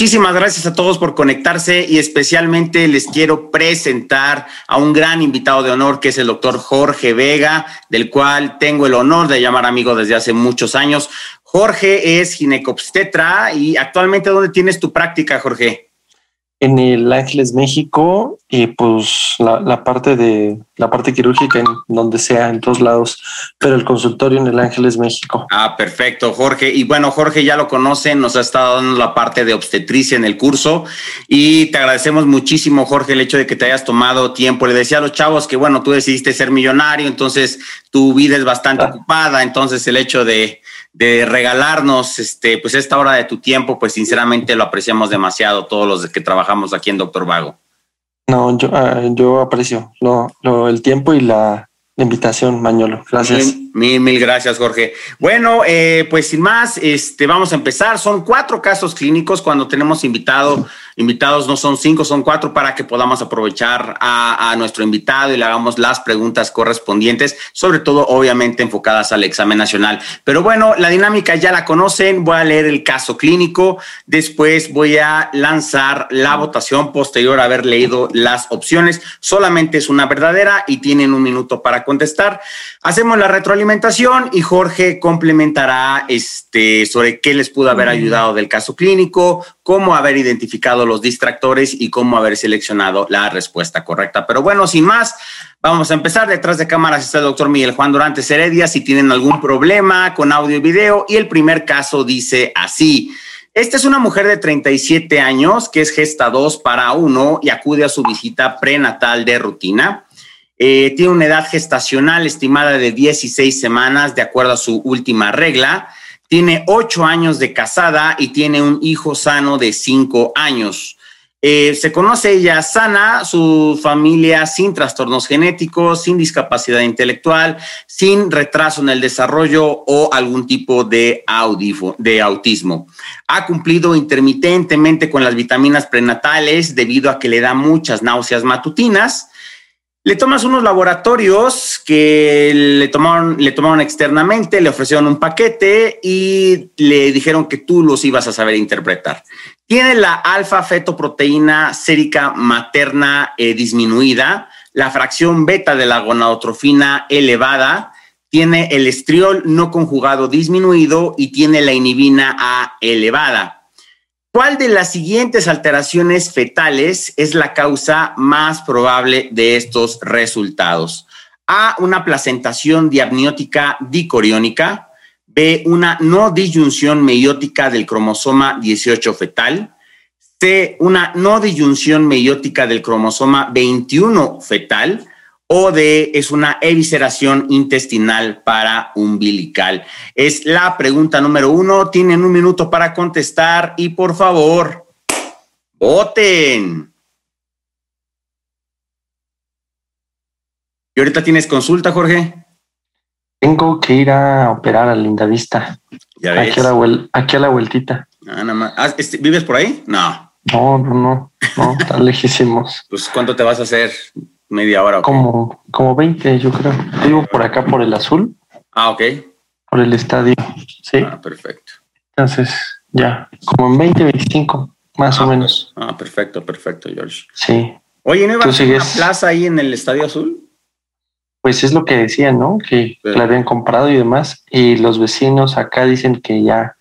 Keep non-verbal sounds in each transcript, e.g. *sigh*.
Muchísimas gracias a todos por conectarse y especialmente les quiero presentar a un gran invitado de honor que es el doctor Jorge Vega, del cual tengo el honor de llamar amigo desde hace muchos años. Jorge es ginecobstetra y actualmente ¿dónde tienes tu práctica, Jorge? En el Ángeles México y pues la, parte de la parte quirúrgica en donde sea, en todos lados, pero el consultorio en el Ángeles México. Ah, perfecto, Jorge. Y bueno, Jorge ya lo conocen, nos ha estado dando la parte de obstetricia en el curso y te agradecemos muchísimo, Jorge, el hecho de que te hayas tomado tiempo. Le decía a los chavos que bueno, tú decidiste ser millonario, entonces tu vida es bastante ah. ocupada, entonces el hecho de de regalarnos este, pues esta hora de tu tiempo, pues sinceramente lo apreciamos demasiado todos los que trabajamos aquí en Doctor Vago. No, yo, ah, yo aprecio lo, el tiempo y la, invitación, Mañolo. Gracias. Mil, mil, gracias, Jorge. Bueno, eh, pues sin más, este, vamos a empezar. Son cuatro casos clínicos cuando tenemos invitado invitados no son cinco, son cuatro para que podamos aprovechar a, nuestro invitado y le hagamos las preguntas correspondientes, sobre todo obviamente enfocadas al examen nacional. Pero bueno, la dinámica ya la conocen, voy a leer el caso clínico, después voy a lanzar la votación posterior a haber leído las opciones, solamente es una verdadera y tienen un minuto para contestar. Hacemos la retroalimentación y Jorge complementará este, sobre qué les pudo haber ayudado del caso clínico, cómo haber identificado los distractores y cómo haber seleccionado la respuesta correcta. Pero bueno, sin más, vamos a empezar. Detrás de cámaras está el doctor Miguel Juan Durante Heredia. Si tienen algún problema con audio y video, y el primer caso dice así. Esta es una mujer de 37 años que es gesta 2 para 1 y acude a su visita prenatal de rutina. Eh, tiene una edad gestacional estimada de 16 semanas de acuerdo a su última regla tiene ocho años de casada y tiene un hijo sano de cinco años. Eh, se conoce ella sana, su familia sin trastornos genéticos, sin discapacidad intelectual, sin retraso en el desarrollo o algún tipo de, de autismo. Ha cumplido intermitentemente con las vitaminas prenatales debido a que le da muchas náuseas matutinas le tomas unos laboratorios que le tomaron, externamente, le ofrecieron un paquete y le dijeron que tú los ibas a saber interpretar. Tiene la alfa fetoproteína sérica materna eh, disminuida, la fracción beta de la gonadotrofina elevada, tiene el estriol no conjugado disminuido y tiene la inhibina A elevada. ¿Cuál de las siguientes alteraciones fetales es la causa más probable de estos resultados? A, una placentación diapniótica dicoriónica. B, una no disyunción meiótica del cromosoma 18 fetal. C, una no disyunción meiótica del cromosoma 21 fetal o de es una evisceración intestinal para umbilical. Es la pregunta número uno. Tienen un minuto para contestar y por favor, voten. ¿Y ahorita tienes consulta, Jorge? Tengo que ir a operar a Linda Vista. ¿Ya ves? Aquí, a la, aquí a la vueltita. Ah, nada más. Ah, este, ¿Vives por ahí? No. No, no, no, no, tan *laughs* lejísimos. Pues, ¿cuánto te vas a hacer? Media hora. Como, como 20, yo creo. Vivo por acá, por el azul. Ah, ok. Por el estadio. Sí. Ah, perfecto. Entonces, ya, como en 20, 25, más o menos. Ah, perfecto, perfecto, George. Sí. Oye, ¿no iba a una plaza ahí en el Estadio Azul? Pues es lo que decían, ¿no? Que la habían comprado y demás. Y los vecinos acá dicen que ya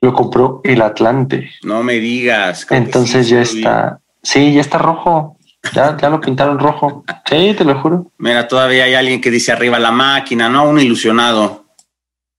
lo compró el Atlante. No me digas. Entonces ya está. Sí, ya está rojo. Ya, ya lo pintaron rojo. Sí, te lo juro. Mira, todavía hay alguien que dice arriba la máquina, ¿no? Un ilusionado.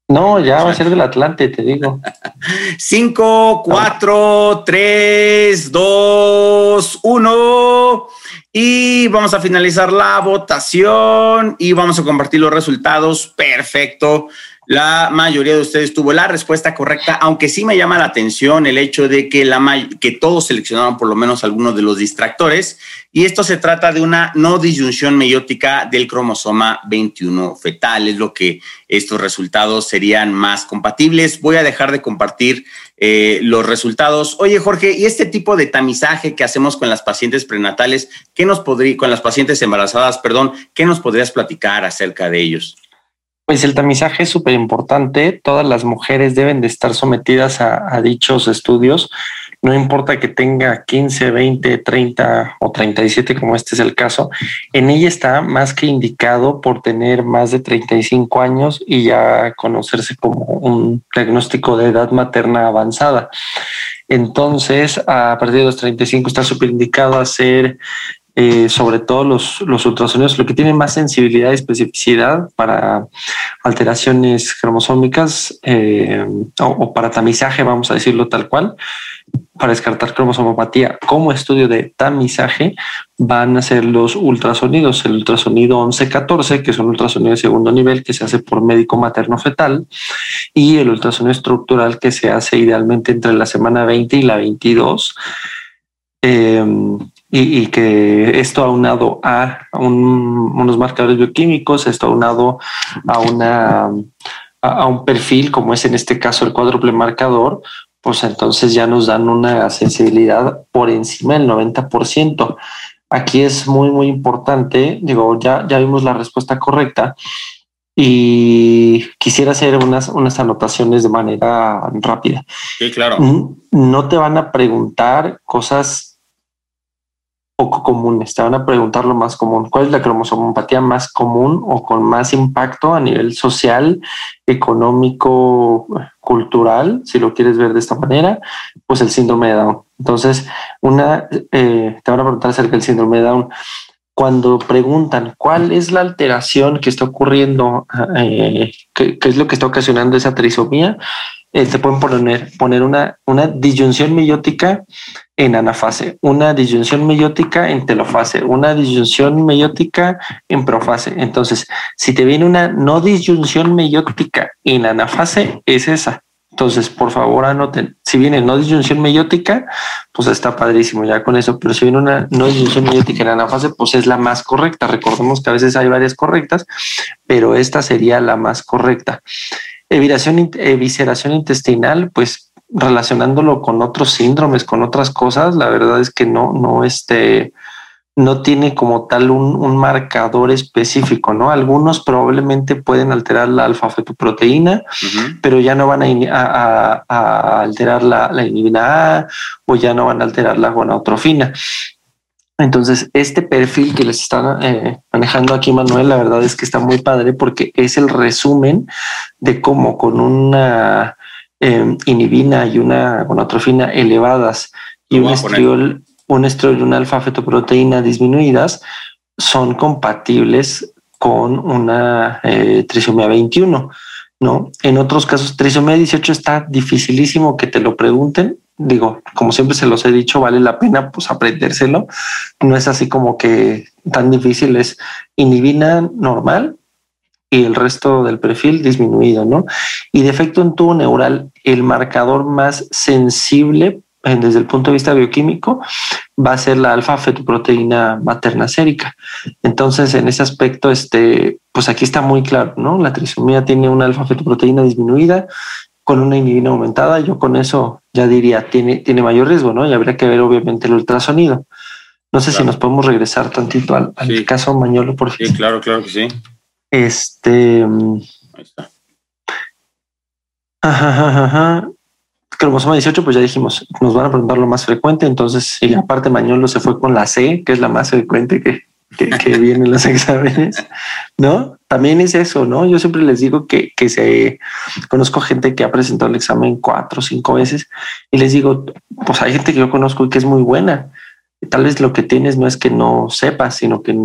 No, ya va a ser del Atlante, te digo. *laughs* Cinco, cuatro, tres, dos, uno. Y vamos a finalizar la votación y vamos a compartir los resultados. Perfecto. La mayoría de ustedes tuvo la respuesta correcta, aunque sí me llama la atención el hecho de que, la que todos seleccionaron por lo menos algunos de los distractores. Y esto se trata de una no disyunción meiótica del cromosoma 21 fetal. Es lo que estos resultados serían más compatibles. Voy a dejar de compartir eh, los resultados. Oye, Jorge, ¿y este tipo de tamizaje que hacemos con las pacientes prenatales, qué nos podría, con las pacientes embarazadas, perdón, qué nos podrías platicar acerca de ellos? Pues el tamizaje es súper importante. Todas las mujeres deben de estar sometidas a, dichos estudios. no importa que tenga 15, 20, 30 o 37, como este es el caso, en ella está más que indicado por tener más de 35 años y ya conocerse como un diagnóstico de edad materna avanzada. Entonces, a partir de los 35 está súper indicado hacer eh, sobre todo los, ultrasonidos, lo que tiene más sensibilidad y especificidad para alteraciones cromosómicas eh, o, para tamizaje, vamos a decirlo tal cual, para descartar cromosomopatía como estudio de tamizaje, van a ser los ultrasonidos, el ultrasonido 1114, que es un ultrasonido de segundo nivel que se hace por médico materno fetal, y el ultrasonido estructural que se hace idealmente entre la semana 20 y la 22. Eh, y, que esto aunado a unos marcadores bioquímicos, esto aunado a una a, un perfil como es en este caso el cuádruple marcador, pues entonces ya nos dan una sensibilidad por encima del 90%. Aquí es muy, muy importante, digo, ya, ya vimos la respuesta correcta y quisiera hacer unas, unas anotaciones de manera rápida. Sí, claro. No te van a preguntar cosas poco comunes. Te van a preguntar lo más común. ¿Cuál es la cromosomopatía más común o con más impacto a nivel social, económico, cultural, si lo quieres ver de esta manera? Pues el síndrome de Down. Entonces, una, eh, te van a preguntar acerca del síndrome de Down. Cuando preguntan cuál es la alteración que está ocurriendo, eh, qué, es lo que está ocasionando esa trisomía, eh, te pueden poner, poner una, una disyunción meiótica en anafase, una disyunción meiótica en telofase, una disyunción meiótica en profase. Entonces, si te viene una no disyunción meiótica en anafase, es esa. Entonces, por favor, anoten. Si viene no disyunción meiótica, pues está padrísimo ya con eso. Pero si viene una no disyunción meiótica en anafase, pues es la más correcta. Recordemos que a veces hay varias correctas, pero esta sería la más correcta. Eviración, evisceración intestinal, pues relacionándolo con otros síndromes, con otras cosas, la verdad es que no, no, este, no tiene como tal un, marcador específico, ¿no? Algunos probablemente pueden alterar la alfa-fetoproteína, pero ya no van a, alterar la, la inhibina A o ya no van a alterar la gonadotrofina. Entonces, este perfil que les están eh, manejando aquí, Manuel, la verdad es que está muy padre porque es el resumen de cómo con una em, inhibina y una gonatrofina elevadas y un estriol, un estriol y una alfa-fetoproteína disminuidas son compatibles con una eh, trisomía 21. ¿no? En otros casos, trisomía 18 está dificilísimo que te lo pregunten digo, como siempre se los he dicho, vale la pena pues aprendérselo. No es así como que tan difícil, es inhibina normal y el resto del perfil disminuido, ¿no? Y defecto en tubo neural, el marcador más sensible desde el punto de vista bioquímico va a ser la alfa fetoproteína materna sérica. Entonces, en ese aspecto, este, pues aquí está muy claro, ¿no? La trisomía tiene una alfa fetoproteína disminuida con una inhibina aumentada, yo con eso ya diría, tiene, tiene mayor riesgo, ¿no? Y habría que ver obviamente el ultrasonido. No sé si nos podemos regresar tantito al, caso Mañolo, por favor. Sí, claro, claro que sí. Este. Ahí está. Ajá, ajá, Cromosoma 18, pues ya dijimos, nos van a preguntar lo más frecuente. Entonces, y aparte, Mañolo se fue con la C, que es la más frecuente que, que, que *laughs* vienen los exámenes, ¿no? También es eso, ¿no? Yo siempre les digo que, que se conozco gente que ha presentado el examen cuatro o cinco veces y les digo, pues hay gente que yo conozco y que es muy buena. Tal vez lo que tienes no es que no sepas, sino que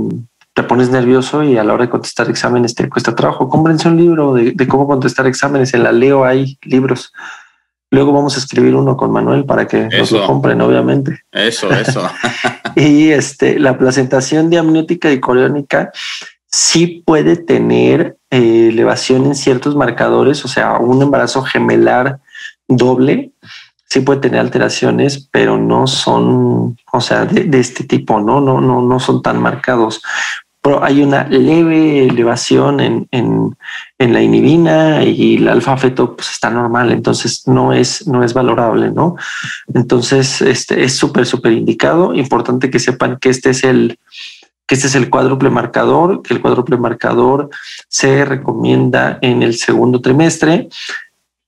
te pones nervioso y a la hora de contestar exámenes te cuesta trabajo. Cómprense un libro de, de cómo contestar exámenes. En la Leo hay libros. Luego vamos a escribir uno con Manuel para que nos lo compren, obviamente. Eso, eso. *laughs* y este, la placentación diamniótica y coriónica sí puede tener eh, elevación en ciertos marcadores, o sea, un embarazo gemelar doble sí puede tener alteraciones, pero no son, o sea, de, de, este tipo, ¿no? No, no, no son tan marcados pero hay una leve elevación en, en, en la inhibina y el alfa feto pues está normal, entonces no es, no es valorable, ¿no? Entonces, este es súper, súper indicado. Importante que sepan que este es el, que este es el cuádruple marcador, que el cuádruple marcador se recomienda en el segundo trimestre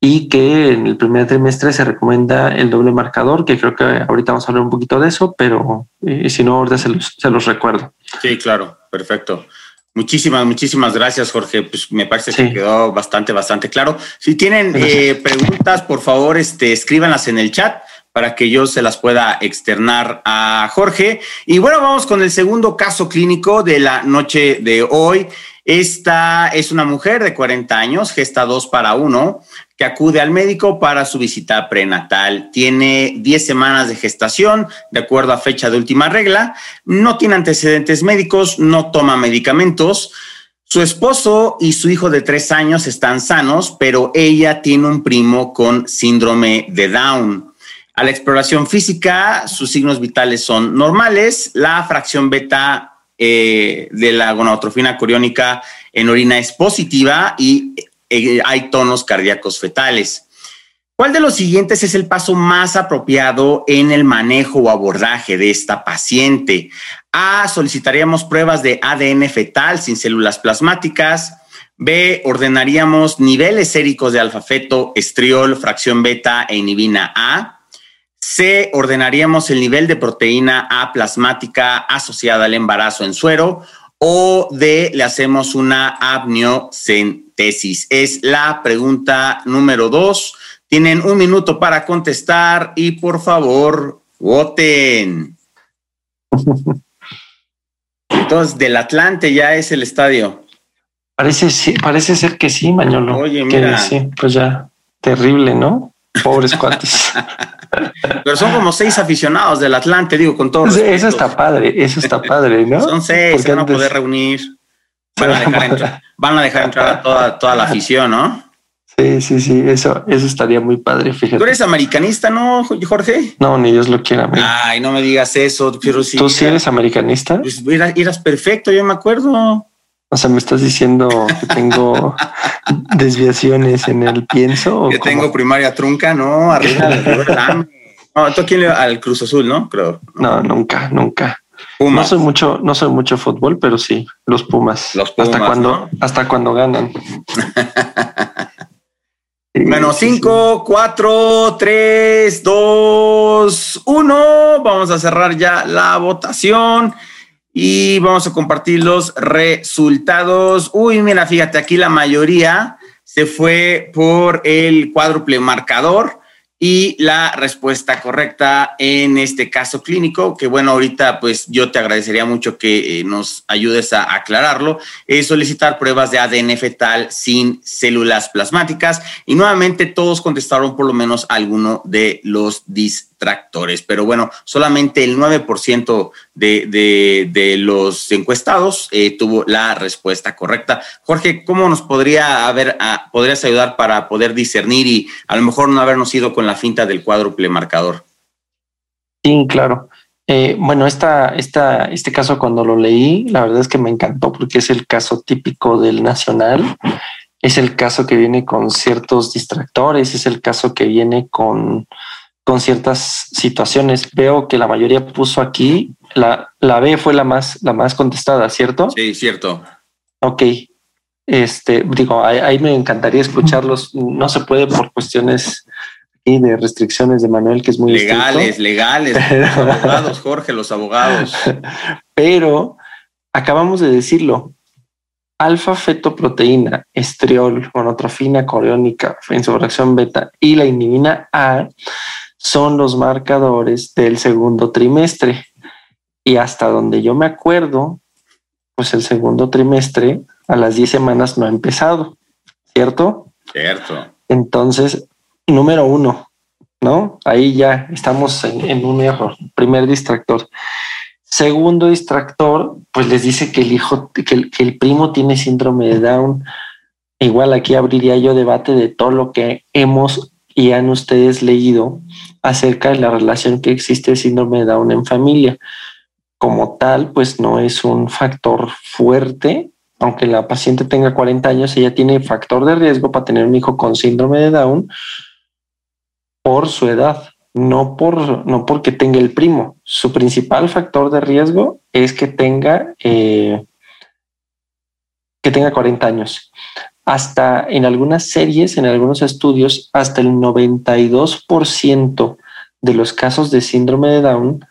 y que en el primer trimestre se recomienda el doble marcador, que creo que ahorita vamos a hablar un poquito de eso, pero eh, si no, ahorita se los, se los recuerdo. Sí, claro, perfecto. Muchísimas, muchísimas gracias, Jorge. Pues me parece que quedó bastante, bastante claro. Si tienen eh, preguntas, por favor, este, escríbanlas en el chat para que yo se las pueda externar a Jorge. Y bueno, vamos con el segundo caso clínico de la noche de hoy. Esta es una mujer de 40 años, gesta 2 para 1, que acude al médico para su visita prenatal. Tiene 10 semanas de gestación, de acuerdo a fecha de última regla. No tiene antecedentes médicos, no toma medicamentos. Su esposo y su hijo de 3 años están sanos, pero ella tiene un primo con síndrome de Down. A la exploración física, sus signos vitales son normales. La fracción beta eh, de la gonadotrofina coriónica en orina es positiva y eh, hay tonos cardíacos fetales. ¿Cuál de los siguientes es el paso más apropiado en el manejo o abordaje de esta paciente? A, solicitaríamos pruebas de ADN fetal sin células plasmáticas. B, ordenaríamos niveles séricos de alfa-feto, estriol, fracción beta e inhibina A. C, ordenaríamos el nivel de proteína A plasmática asociada al embarazo en suero. O D, le hacemos una amniocentesis. Es la pregunta número dos. Tienen un minuto para contestar y por favor, voten. *laughs* Entonces, del Atlante ya es el estadio. Parece, sí, parece ser que sí, Mañolo. Oye, mira. Sí, pues ya, terrible, ¿no? Pobres cuates. *laughs* Pero son como seis aficionados del Atlante, digo, con todo. Eso está padre, eso está padre, ¿no? Son seis, se van a poder reunir. Van a dejar entrar, *laughs* van a, dejar entrar a toda, toda la afición, ¿no? Sí, sí, sí, eso, eso estaría muy padre, fíjate. Tú eres americanista, ¿no, Jorge? No, ni Dios lo quiera. Ay, no me digas eso, pero sí. ¿Tú sí eres americanista? Pues eras perfecto, yo me acuerdo. O sea, me estás diciendo que tengo *laughs* desviaciones en el pienso. Que tengo primaria trunca, no, arriba No, tú quién al Cruz Azul, ¿no? Creo. No, nunca, nunca. No soy mucho, no soy mucho fútbol, pero sí, los Pumas. Los Pumas. Hasta cuando, hasta cuando ganan. *laughs* Bueno, 5, 4, 3, 2, 1. Vamos a cerrar ya la votación y vamos a compartir los resultados. Uy, mira, fíjate, aquí la mayoría se fue por el cuádruple marcador y la respuesta correcta en este caso clínico, que bueno, ahorita pues yo te agradecería mucho que eh, nos ayudes a aclararlo, es solicitar pruebas de ADN fetal sin células plasmáticas y nuevamente todos contestaron por lo menos alguno de los pero bueno, solamente el 9% de, de, los encuestados eh, tuvo la respuesta correcta. Jorge, ¿cómo nos podría haber, ah, podrías ayudar para poder discernir y a lo mejor no habernos ido con la finta del cuádruple marcador? Sí, claro. Eh, bueno, esta, esta, este caso cuando lo leí, la verdad es que me encantó porque es el caso típico del nacional, es el caso que viene con ciertos distractores, es el caso que viene con, con ciertas situaciones. Veo que la mayoría puso aquí la, la B fue la más, la más contestada, ¿cierto? Sí, cierto. Ok. Este, digo, ahí, me encantaría escucharlos. No se puede por cuestiones y de restricciones de Manuel, que es muy legales, legales. Los abogados, Jorge, los abogados. *laughs* Pero acabamos de decirlo. Alfa fetoproteína, estriol, monotrofina coriónica, en su fracción beta y la inhibina A son los marcadores del segundo trimestre. Y hasta donde yo me acuerdo, pues el segundo trimestre a las 10 semanas no ha empezado, ¿cierto? Cierto. Entonces, número uno, ¿no? Ahí ya estamos en, un error. Primer distractor. Segundo distractor, pues les dice que el hijo, que el, que el primo tiene síndrome de Down. Igual aquí abriría yo debate de todo lo que hemos y han ustedes leído acerca de la relación que existe el síndrome de Down en familia como tal, pues no es un factor fuerte. Aunque la paciente tenga 40 años, ella tiene factor de riesgo para tener un hijo con síndrome de Down por su edad, no, por, no porque tenga el primo. Su principal factor de riesgo es que tenga, eh, que tenga 40 años. Hasta en algunas series, en algunos estudios, hasta el 92% de los casos de síndrome de Down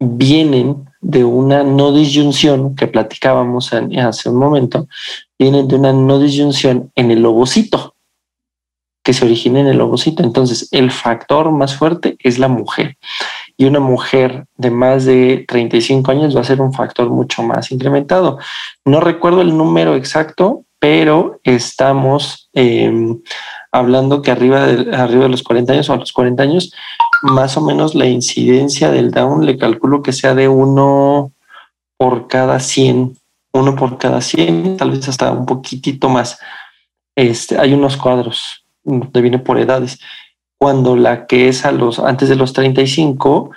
vienen de una no disyunción que platicábamos hace un momento, vienen de una no disyunción en el ovocito, que se origina en el ovocito. Entonces, el factor más fuerte es la mujer. Y una mujer de más de 35 años va a ser un factor mucho más incrementado. No recuerdo el número exacto, pero estamos em, hablando que arriba de, arriba de los 40 años o a los 40 años, más o menos la incidencia del Down le calculo que sea de uno por cada 100, uno por cada 100, tal vez hasta un poquitito más. Este, hay unos cuadros donde viene por edades. Cuando la que es a los antes de los 35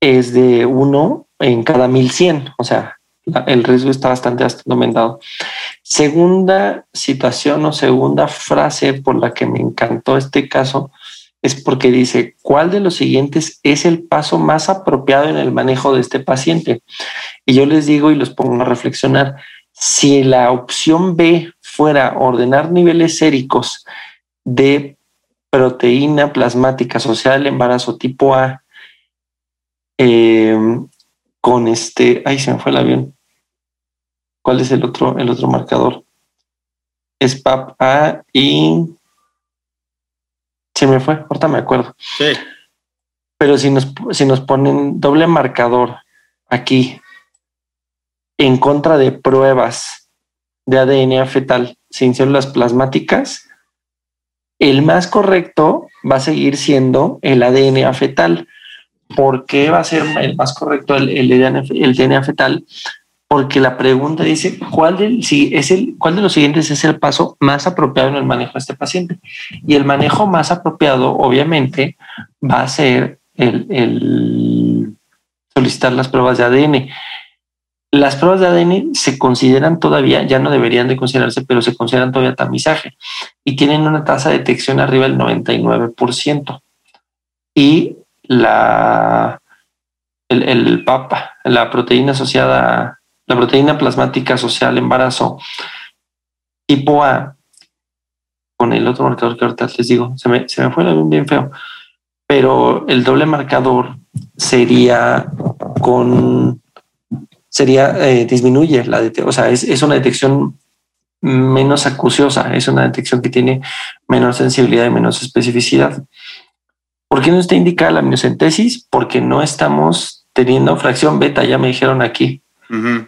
es de uno en cada 1100, o sea, el riesgo está bastante, bastante aumentado. Segunda situación o segunda frase por la que me encantó este caso es porque dice, ¿cuál de los siguientes es el paso más apropiado en el manejo de este paciente? Y yo les digo y los pongo a reflexionar, si la opción B fuera ordenar niveles séricos de proteína plasmática social embarazo tipo A, eh, con este, ahí se me fue el avión, ¿Cuál es el otro, el otro marcador? Es PAP A y se me fue, ahorita me acuerdo. Sí. Pero si nos, si nos ponen doble marcador aquí en contra de pruebas de ADN fetal sin células plasmáticas, el más correcto va a seguir siendo el ADN fetal. ¿Por qué va a ser el más correcto el, el, el DNA fetal? Porque la pregunta dice cuál de, si es el, cuál de los siguientes es el paso más apropiado en el manejo de este paciente. Y el manejo más apropiado, obviamente, va a ser el, el solicitar las pruebas de ADN. Las pruebas de ADN se consideran todavía, ya no deberían de considerarse, pero se consideran todavía tamizaje y tienen una tasa de detección arriba del 99%. Y la, el, el PAPA, la proteína asociada la proteína plasmática social embarazo tipo A, con el otro marcador que ahorita les digo, se me, se me fue bien feo, pero el doble marcador sería con, sería, eh, disminuye la, o sea, es, es una detección menos acuciosa, es una detección que tiene menor sensibilidad y menos especificidad. ¿Por qué no está indicada la amniocentesis? Porque no estamos teniendo fracción beta, ya me dijeron aquí.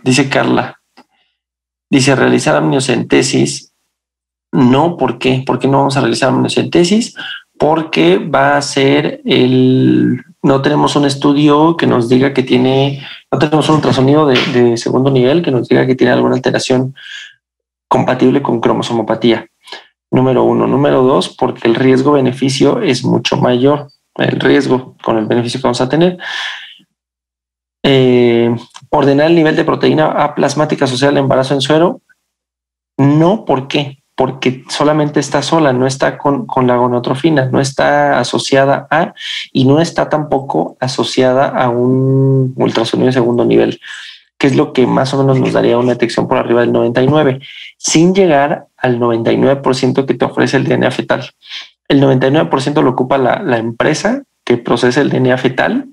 Dice Carla. Dice realizar amniocentesis. No, ¿por qué? ¿Por qué no vamos a realizar amniocentesis? Porque va a ser el. No tenemos un estudio que nos diga que tiene. No tenemos un ultrasonido de, segundo nivel que nos diga que tiene alguna alteración compatible con cromosomopatía. Número uno. Número dos, porque el riesgo-beneficio es mucho mayor. El riesgo con el beneficio que vamos a tener. Eh, ordenar el nivel de proteína A plasmática social de embarazo en suero. No, ¿por qué? Porque solamente está sola, no está con, la gonotrofina, no está asociada a y no está tampoco asociada a un ultrasonido de segundo nivel, que es lo que más o menos nos daría una detección por arriba del 99, sin llegar al 99% que te ofrece el DNA fetal. El 99% lo ocupa la, la empresa que procesa el DNA fetal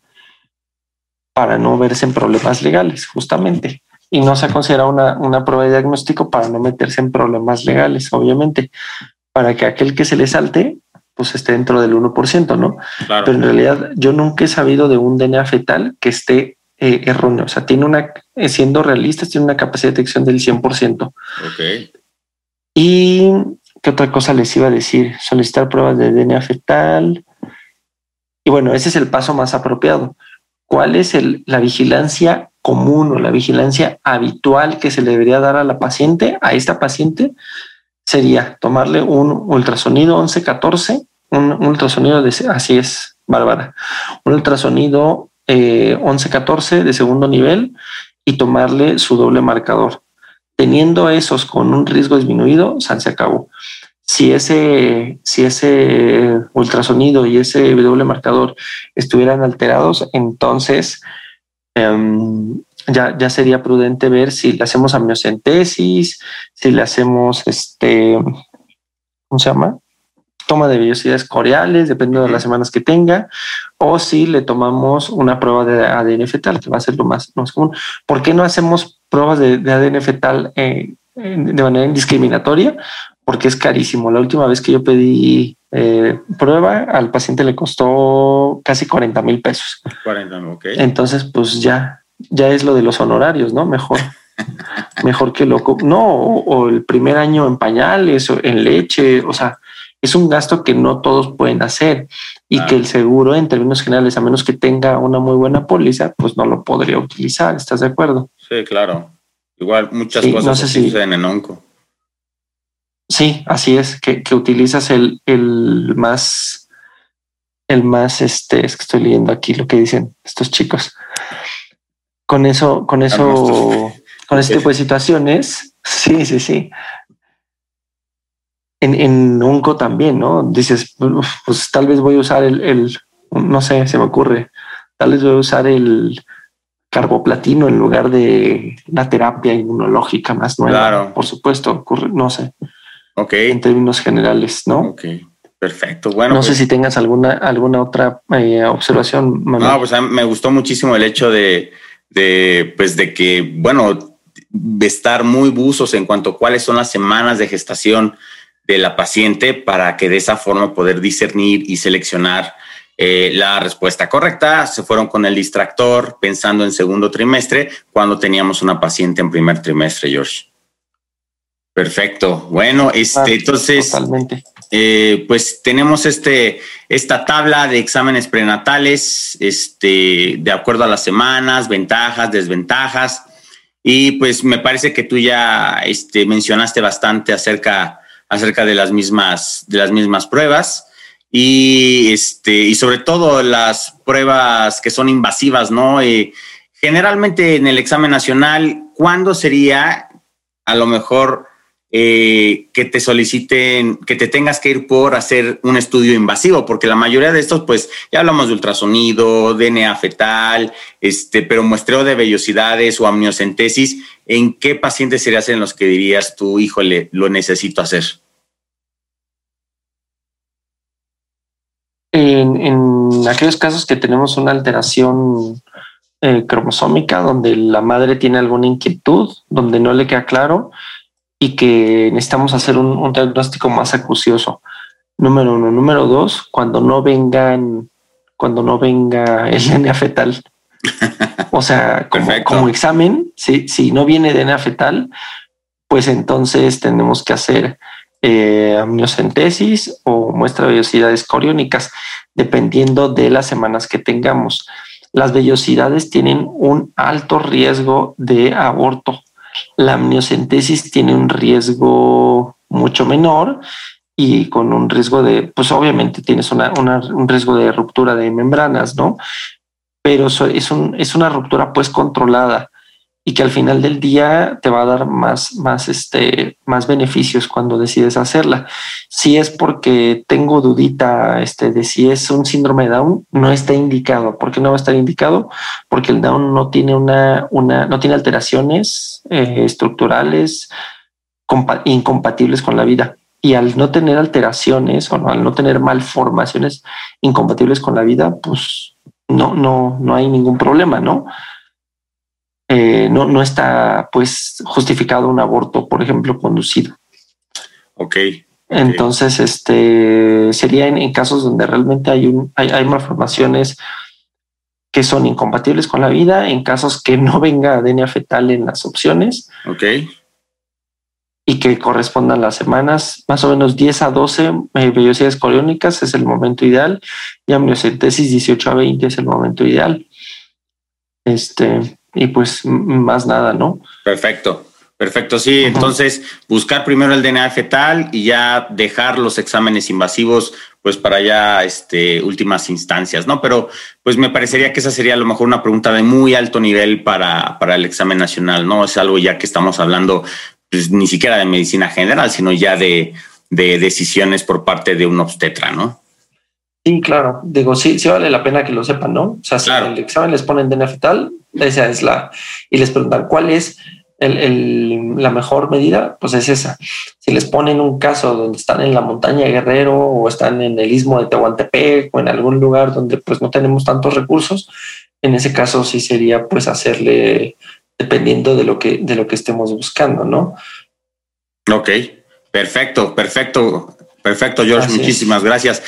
para no verse en problemas legales, justamente. Y no se ha considerado una, una prueba de diagnóstico para no meterse en problemas legales, obviamente, para que aquel que se le salte, pues esté dentro del 1%, ¿no? Pero en realidad yo nunca he sabido de un DNA fetal que esté eh, erróneo. O sea, tiene una, eh, siendo realistas, tiene una capacidad de detección del 100%. Ok. Y qué otra cosa les iba a decir, solicitar pruebas de DNA fetal. Y bueno, ese es el paso más apropiado cuál es la vigilancia común o la vigilancia habitual que se le debería dar a la paciente, a esta paciente, sería tomarle un ultrasonido 11-14, un, ultrasonido de, así es, Bárbara, un ultrasonido eh, 11-14 de segundo nivel y tomarle su doble marcador. Teniendo esos con un riesgo disminuido, se acabó si ese, si ese ultrasonido y ese doble marcador estuvieran alterados, entonces em, ya, ya sería prudente ver si le hacemos amniocentesis, si le hacemos este, ¿cómo se llama? Toma de vellosidades coreales, dependiendo de las semanas que tenga, o si le tomamos una prueba de ADN fetal, que va a ser lo más, más común. ¿Por qué no hacemos pruebas de, ADN fetal eh, de manera indiscriminatoria? Porque es carísimo. La última vez que yo pedí eh, prueba, al paciente le costó casi 40 mil pesos. 40, ok. Entonces, pues ya, ya es lo de los honorarios, ¿no? Mejor. *laughs* mejor que loco. No, o, el primer año en pañales o en leche, o sea, es un gasto que no todos pueden hacer y que el seguro en términos generales, a menos que tenga una muy buena póliza, pues no lo podría utilizar. ¿Estás de acuerdo? Sí, claro. Igual muchas cosas se suceden en onco. Sí, así es, que, utilizas el, el más, el más, este, es que estoy leyendo aquí lo que dicen estos chicos. Con eso, con eso, con *laughs* este tipo de situaciones, sí, sí, sí. En, en Unco también, ¿no? Dices, pues tal vez voy a usar el, el, no sé, se me ocurre, tal vez voy a usar el carboplatino en lugar de la terapia inmunológica más nueva. Claro. Por supuesto, ocurre, no sé. Ok. En términos generales, ¿no? Ok. Perfecto. Bueno, no sé pues si tengas alguna, alguna otra eh, observación. No, pues me gustó muchísimo el hecho de, de, pues de que, bueno, de estar muy buzos en cuanto a cuáles son las semanas de gestación de la paciente para que de esa forma poder discernir y seleccionar eh, la respuesta correcta. Se fueron con el distractor pensando en segundo trimestre cuando teníamos una paciente en primer trimestre, George. Perfecto. Bueno, este, entonces, eh, pues tenemos este, esta tabla de exámenes prenatales, este, de acuerdo a las semanas, ventajas, desventajas. Y pues me parece que tú ya este, mencionaste bastante acerca, acerca de las mismas, de las mismas pruebas y este, y sobre todo las pruebas que son invasivas, ¿no? Eh, generalmente en el examen nacional, ¿cuándo sería a lo mejor eh, que te soliciten, que te tengas que ir por hacer un estudio invasivo, porque la mayoría de estos, pues ya hablamos de ultrasonido, DNA fetal, este, pero muestreo de vellosidades o amniocentesis, ¿en qué pacientes serías en los que dirías tú, híjole, lo necesito hacer? En, aquellos casos que tenemos una alteración eh, cromosómica, donde la madre tiene alguna inquietud, donde no le queda claro, y que necesitamos hacer un, diagnóstico más acucioso. Número uno. Número dos, cuando no vengan, cuando no venga el *laughs* DNA fetal. O sea, como, examen, si, si no viene DNA fetal, pues entonces tenemos que hacer eh, amniocentesis o muestra de vellosidades coriónicas, dependiendo de las semanas que tengamos. Las vellosidades tienen un alto riesgo de aborto la amniocentesis tiene un riesgo mucho menor y con un riesgo de, pues obviamente tienes un riesgo de ruptura de membranas, ¿no? Pero es, un, es una ruptura pues controlada y que al final del día te va a dar más, más, este, más beneficios cuando decides hacerla. Si es porque tengo dudita este, de si es un síndrome de Down, no está indicado. ¿Por qué no va a estar indicado? Porque el Down no tiene una, una no tiene alteraciones eh, estructurales incompatibles con la vida. Y al no tener alteraciones o al no tener malformaciones incompatibles con la vida, pues no, no, no hay ningún problema, ¿no? Eh, no, no está pues justificado un aborto, por ejemplo, conducido. Ok. Entonces, este sería en, casos donde realmente hay, un, hay, malformaciones que son incompatibles con la vida, en casos que no *laughs* venga DNA fetal en las opciones. Ok. Y que correspondan las semanas, más o menos 10 a 12 eh, vellosidades coriónicas es el momento ideal y amniocentesis 18 a 20 es el momento ideal. Este, y pues más nada, ¿no? Perfecto. Perfecto, sí. Entonces, buscar primero el DNA fetal y ya dejar los exámenes invasivos, pues para ya este, últimas instancias, ¿no? Pero pues me parecería que esa sería a lo mejor una pregunta de muy alto nivel para, para el examen nacional, ¿no? Es algo ya que estamos hablando, pues ni siquiera de medicina general, sino ya de, de decisiones por parte de un obstetra, ¿no? Sí, claro. Digo, sí, sí vale la pena que lo sepan, ¿no? O sea, si el examen les ponen DNA fetal, Esa es la, y les preguntan cuál es el, la mejor medida, pues es esa. Si les ponen un caso donde están en la montaña Guerrero o están en el istmo de Tehuantepec o en algún lugar donde pues no tenemos tantos recursos, en ese caso sí sería pues hacerle dependiendo de lo que de lo que estemos buscando, ¿no? Ok, perfecto, perfecto, perfecto, George. muchísimas gracias.